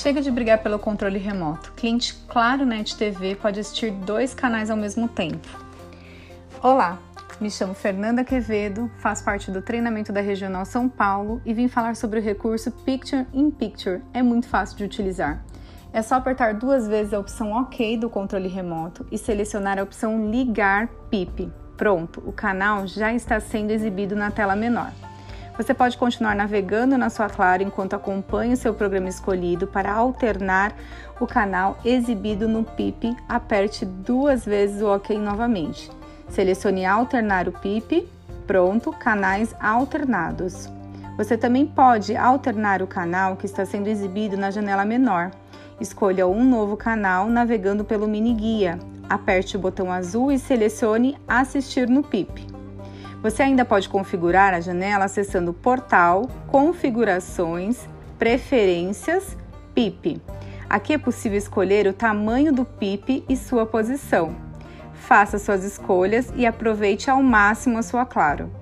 Chega de brigar pelo controle remoto. Cliente Claro Net TV pode assistir dois canais ao mesmo tempo. Olá, me chamo Fernanda Quevedo, faço parte do treinamento da Regional São Paulo e vim falar sobre o recurso Picture in Picture. É muito fácil de utilizar. É só apertar duas vezes a opção OK do controle remoto e selecionar a opção Ligar PIP. Pronto, o canal já está sendo exibido na tela menor. Você pode continuar navegando na sua Claro enquanto acompanha o seu programa escolhido. Para alternar o canal exibido no PIP, aperte duas vezes o OK novamente. Selecione alternar o PIP. Pronto, canais alternados. Você também pode alternar o canal que está sendo exibido na janela menor. Escolha um novo canal navegando pelo mini guia. Aperte o botão azul e selecione Assistir no PIP. Você ainda pode configurar a janela acessando Portal, Configurações, Preferências, PIP. Aqui é possível escolher o tamanho do PIP e sua posição. Faça suas escolhas e aproveite ao máximo a sua Claro.